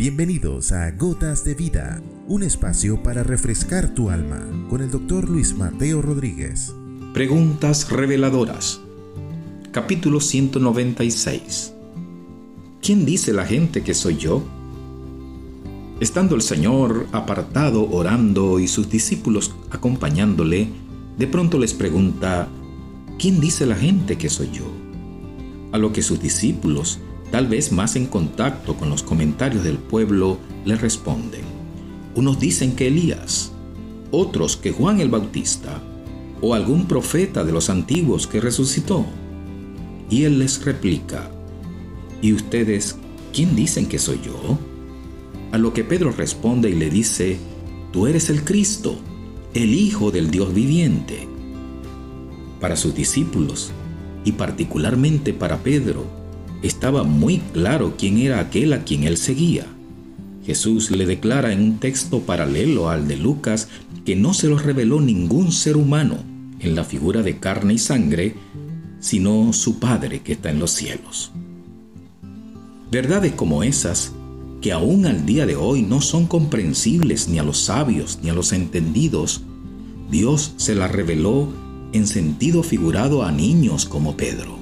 Bienvenidos a Gotas de Vida, un espacio para refrescar tu alma con el doctor Luis Mateo Rodríguez. Preguntas reveladoras. Capítulo 196. ¿Quién dice la gente que soy yo? Estando el Señor apartado orando y sus discípulos acompañándole, de pronto les pregunta, ¿quién dice la gente que soy yo? A lo que sus discípulos, tal vez más en contacto con los comentarios del pueblo, le responden. Unos dicen que Elías, otros que Juan el Bautista, o algún profeta de los antiguos que resucitó. Y él les replica, ¿y ustedes quién dicen que soy yo? A lo que Pedro responde y le dice, Tú eres el Cristo, el Hijo del Dios viviente. Para sus discípulos, y particularmente para Pedro, estaba muy claro quién era aquel a quien él seguía. Jesús le declara en un texto paralelo al de Lucas que no se lo reveló ningún ser humano en la figura de carne y sangre, sino su Padre que está en los cielos. Verdades como esas que aún al día de hoy no son comprensibles ni a los sabios ni a los entendidos, Dios se las reveló en sentido figurado a niños como Pedro.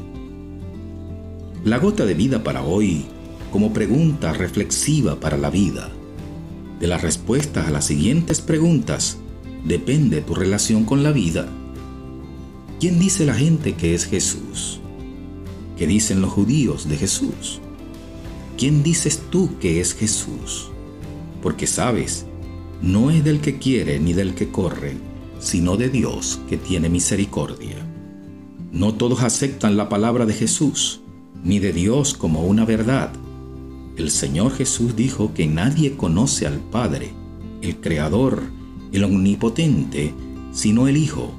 La gota de vida para hoy, como pregunta reflexiva para la vida. De las respuestas a las siguientes preguntas depende tu relación con la vida. ¿Quién dice la gente que es Jesús? ¿Qué dicen los judíos de Jesús? ¿quién dices tú que es Jesús? Porque sabes, no es del que quiere ni del que corre, sino de Dios que tiene misericordia. No todos aceptan la palabra de Jesús, ni de Dios como una verdad. El Señor Jesús dijo que nadie conoce al Padre, el Creador, el Omnipotente, sino el Hijo,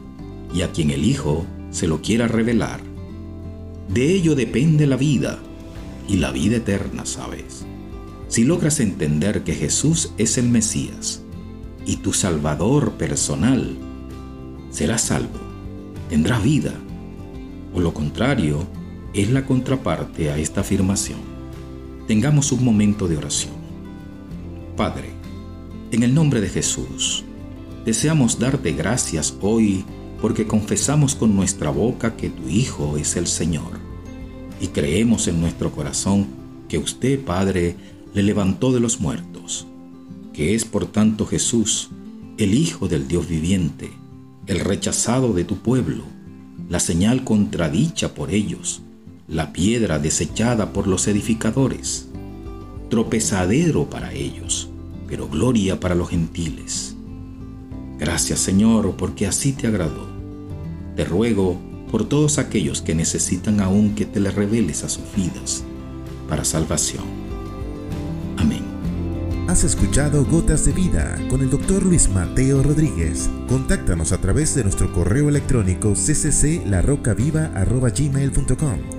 y a quien el Hijo se lo quiera revelar. De ello depende la vida y la vida eterna, ¿sabes? Si logras entender que Jesús es el Mesías y tu Salvador personal, serás salvo, tendrás vida. O lo contrario, es la contraparte a esta afirmación. Tengamos un momento de oración. Padre, en el nombre de Jesús, deseamos darte gracias hoy porque confesamos con nuestra boca que tu Hijo es el Señor y creemos en nuestro corazón que usted, Padre, le levantó de los muertos, que es por tanto Jesús, el Hijo del Dios viviente, el rechazado de tu pueblo, la señal contradicha por ellos, la piedra desechada por los edificadores, tropezadero para ellos, pero gloria para los gentiles. Gracias Señor, porque así te agradó. Te ruego por todos aquellos que necesitan aún que te le reveles a sus vidas para salvación. Amén. Has escuchado Gotas de Vida con el doctor Luis Mateo Rodríguez. Contáctanos a través de nuestro correo electrónico ccclarocaviva.gmail.com